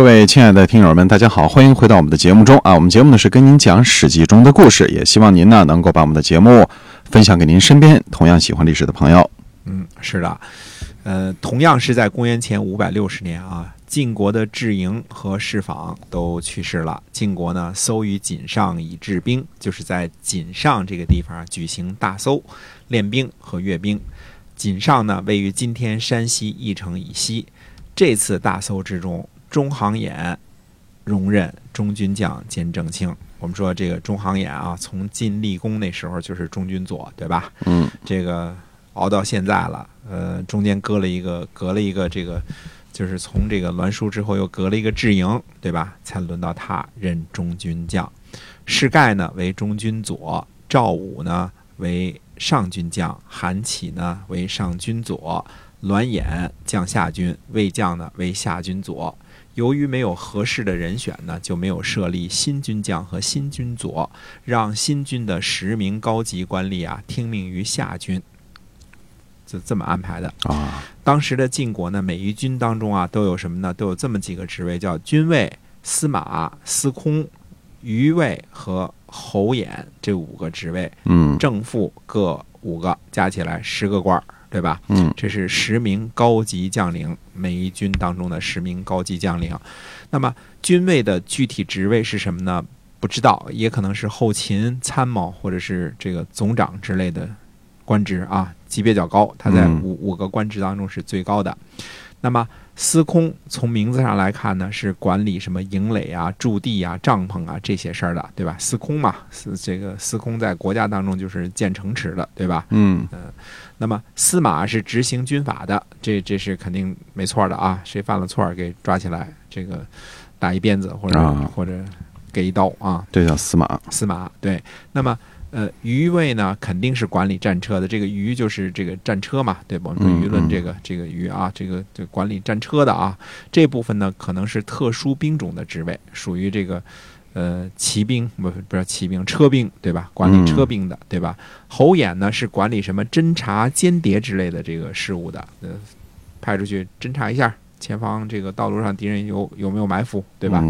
各位亲爱的听友们，大家好，欢迎回到我们的节目中啊！我们节目呢是跟您讲《史记》中的故事，也希望您呢能够把我们的节目分享给您身边同样喜欢历史的朋友。嗯，是的，呃，同样是在公元前五百六十年啊，晋国的智营和士坊都去世了。晋国呢搜于锦上以治兵，就是在锦上这个地方举行大搜，练兵和阅兵。锦上呢位于今天山西翼城以西。这次大搜之中。中行衍荣任中军将兼正卿。我们说这个中行衍啊，从晋厉公那时候就是中军佐，对吧？嗯，这个熬到现在了，呃，中间隔了一个，隔了一个这个，就是从这个栾书之后又隔了一个智营，对吧？才轮到他任中军将。士盖呢为中军佐，赵武呢为上军将，韩起呢为上军佐，栾衍将下军，魏将呢为下军佐。由于没有合适的人选呢，就没有设立新军将和新军佐，让新军的十名高级官吏啊听命于下军，就这么安排的啊。当时的晋国呢，每一军当中啊都有什么呢？都有这么几个职位，叫军尉、司马、司空、余尉和侯衍这五个职位。嗯，正副各五个，加起来十个官儿。对吧？嗯，这是十名高级将领，每一军当中的十名高级将领。那么军位的具体职位是什么呢？不知道，也可能是后勤参谋，或者是这个总长之类的官职啊，级别较高。他在五五个官职当中是最高的。那么司空从名字上来看呢，是管理什么营垒啊、驻地啊、帐篷啊这些事儿的，对吧？司空嘛，司这个司空在国家当中就是建城池的，对吧？嗯嗯。那么司马是执行军法的，这这是肯定没错的啊！谁犯了错给抓起来，这个打一鞭子或者或者给一刀啊！这叫司马。司马对。那么呃，余位呢肯定是管理战车的，这个余就是这个战车嘛，对吧？我们舆论这个这个余啊，这个这管理战车的啊，这部分呢可能是特殊兵种的职位，属于这个。呃，骑兵不不是骑兵，车兵对吧？管理车兵的对吧？侯衍呢是管理什么侦察、间谍之类的这个事务的，呃，派出去侦察一下前方这个道路上敌人有有没有埋伏，对吧？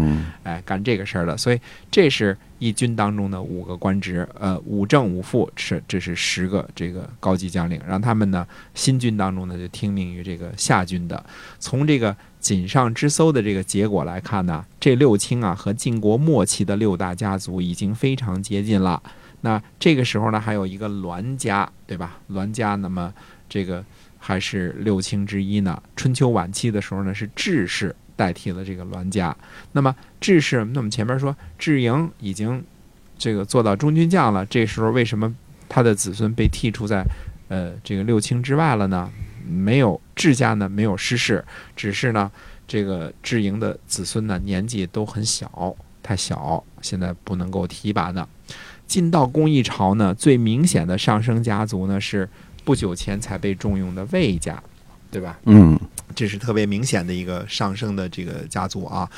哎，干这个事儿的，所以这是一军当中的五个官职，呃，五正五副是这是十个这个高级将领，让他们呢新军当中呢就听命于这个下军的，从这个。锦上之搜的这个结果来看呢，这六卿啊和晋国末期的六大家族已经非常接近了。那这个时候呢，还有一个栾家，对吧？栾家，那么这个还是六卿之一呢。春秋晚期的时候呢，是智氏代替了这个栾家。那么智氏，那我们前面说智营已经这个做到中军将了，这时候为什么他的子孙被剔除在呃这个六卿之外了呢？没有智家呢，没有失势，只是呢，这个智营的子孙呢年纪都很小，太小，现在不能够提拔呢。晋悼公一朝呢，最明显的上升家族呢是不久前才被重用的魏家，对吧？嗯，这是特别明显的一个上升的这个家族啊。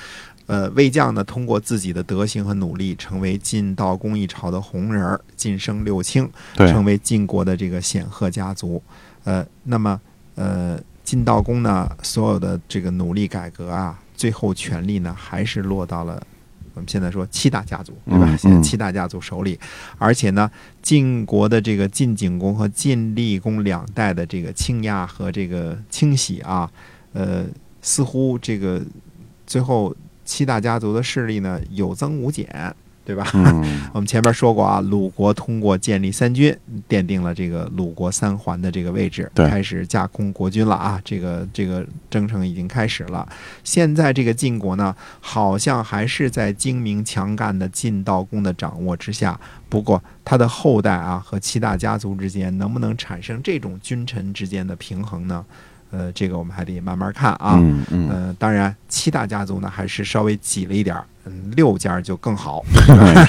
呃，魏将呢通过自己的德行和努力，成为晋悼公一朝的红人儿，晋升六卿，成为晋国的这个显赫家族。呃，那么。呃，晋悼公呢，所有的这个努力改革啊，最后权力呢，还是落到了我们现在说七大家族，对吧？现在七大家族手里，而且呢，晋国的这个晋景公和晋厉公两代的这个倾轧和这个清洗啊，呃，似乎这个最后七大家族的势力呢，有增无减。对吧？我们前面说过啊，鲁国通过建立三军，奠定了这个鲁国三环的这个位置，开始架空国君了啊。这个这个征程已经开始了。现在这个晋国呢，好像还是在精明强干的晋悼公的掌握之下。不过他的后代啊和七大家族之间能不能产生这种君臣之间的平衡呢？呃，这个我们还得慢慢看啊。嗯嗯。呃，当然七大家族呢还是稍微挤了一点儿。嗯，六家就更好，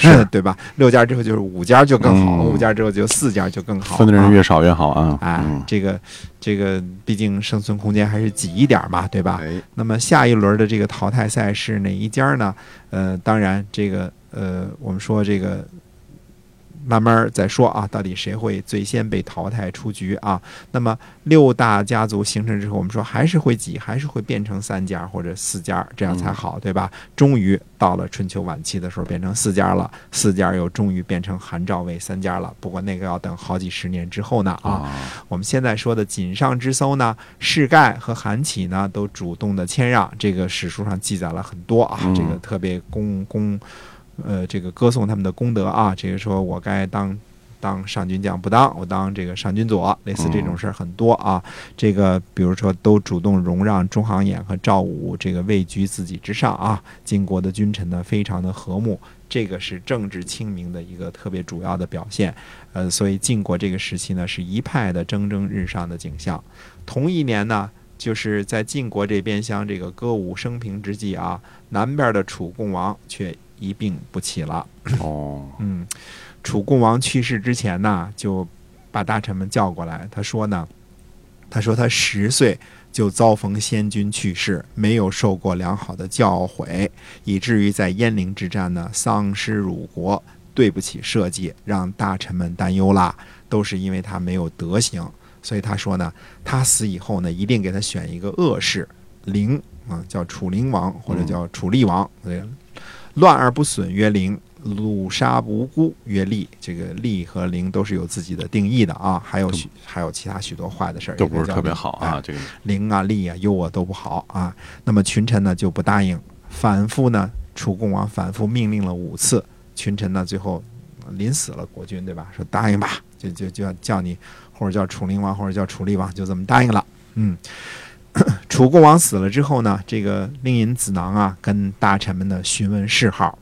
是 对吧？六家之后就是五家就更好，五家之后就四家就更好。分的人越少越好啊！哎，这个这个，毕竟生存空间还是挤一点嘛，对吧？那么下一轮的这个淘汰赛是哪一家呢？呃，当然这个呃，我们说这个慢慢再说啊，到底谁会最先被淘汰出局啊？那么六大家族形成之后，我们说还是会挤，还是会变成三家或者四家，这样才好，对吧？终于到了春秋晚期的时候，变成四家了，四家又终于变成韩赵魏三家了。不过那个要等好几十年之后呢啊。我们现在说的锦上之搜呢，世盖和韩起呢都主动的谦让，这个史书上记载了很多啊，这个特别公公。呃，这个歌颂他们的功德啊，这个说我该当当上军将不当，我当这个上军佐，类似这种事儿很多啊。这个比如说都主动容让中行衍和赵武，这个位居自己之上啊。晋国的君臣呢，非常的和睦，这个是政治清明的一个特别主要的表现。呃，所以晋国这个时期呢，是一派的蒸蒸日上的景象。同一年呢，就是在晋国这边厢这个歌舞升平之际啊，南边的楚共王却。一病不起了哦，嗯，楚共王去世之前呢，就把大臣们叫过来。他说呢，他说他十岁就遭逢先君去世，没有受过良好的教诲，以至于在鄢陵之战呢丧失辱国，对不起社稷，让大臣们担忧啦。都是因为他没有德行，所以他说呢，他死以后呢，一定给他选一个恶世，陵啊，叫楚灵王或者叫楚厉王。对。乱而不损曰灵，掳杀无辜曰利。这个利和灵都是有自己的定义的啊，还有许还有其他许多坏的事儿，都不是特别好啊。这个灵啊、利啊、忧啊都不好啊。那么群臣呢就不答应，反复呢，楚共王反复命令了五次，群臣呢最后临死了，国君对吧？说答应吧，就就就要叫你，或者叫楚灵王，或者叫楚厉王，就这么答应了。嗯。楚共王死了之后呢，这个令尹子囊啊，跟大臣们的询问谥号，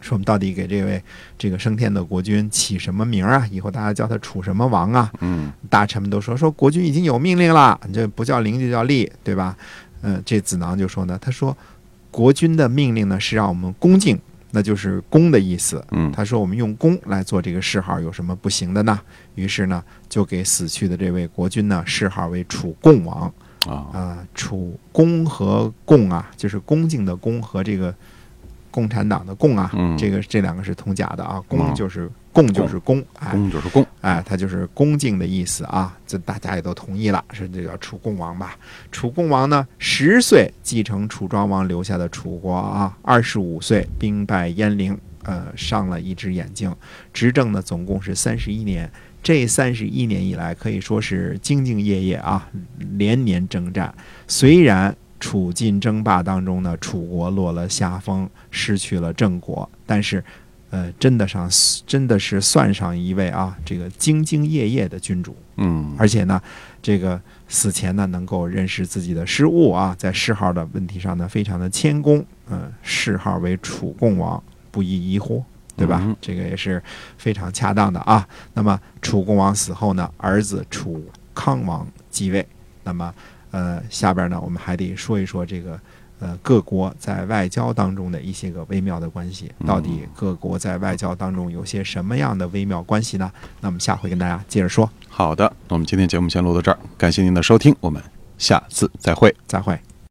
说我们到底给这位这个升天的国君起什么名啊？以后大家叫他楚什么王啊？嗯，大臣们都说说国君已经有命令了，这不叫灵就叫利，对吧？嗯，这子囊就说呢，他说国君的命令呢是让我们恭敬，那就是恭的意思。嗯，他说我们用恭来做这个谥号有什么不行的呢？于是呢，就给死去的这位国君呢谥号为楚共王。啊，楚恭和共啊，就是恭敬的恭和这个共产党的共啊，这个这两个是通假的啊。恭就是共就是恭，恭就是恭，哎，他就是恭敬的意思啊。这大家也都同意了，是这叫楚共王吧？楚共王呢，十岁继承楚庄王留下的楚国啊，二十五岁兵败鄢陵，呃，上了一只眼睛，执政呢总共是三十一年。这三十一年以来，可以说是兢兢业业啊，连年征战。虽然楚晋争霸当中呢，楚国落了下风，失去了郑国，但是，呃，真的上真的是算上一位啊，这个兢兢业业的君主。嗯，而且呢，这个死前呢，能够认识自己的失误啊，在谥号的问题上呢，非常的谦恭。嗯，谥号为楚共王，不亦疑乎？对吧？这个也是非常恰当的啊。那么楚共王死后呢，儿子楚康王继位。那么，呃，下边呢，我们还得说一说这个呃各国在外交当中的一些个微妙的关系。到底各国在外交当中有些什么样的微妙关系呢？那我们下回跟大家接着说。好的，那我们今天节目先录到这儿，感谢您的收听，我们下次再会，再会。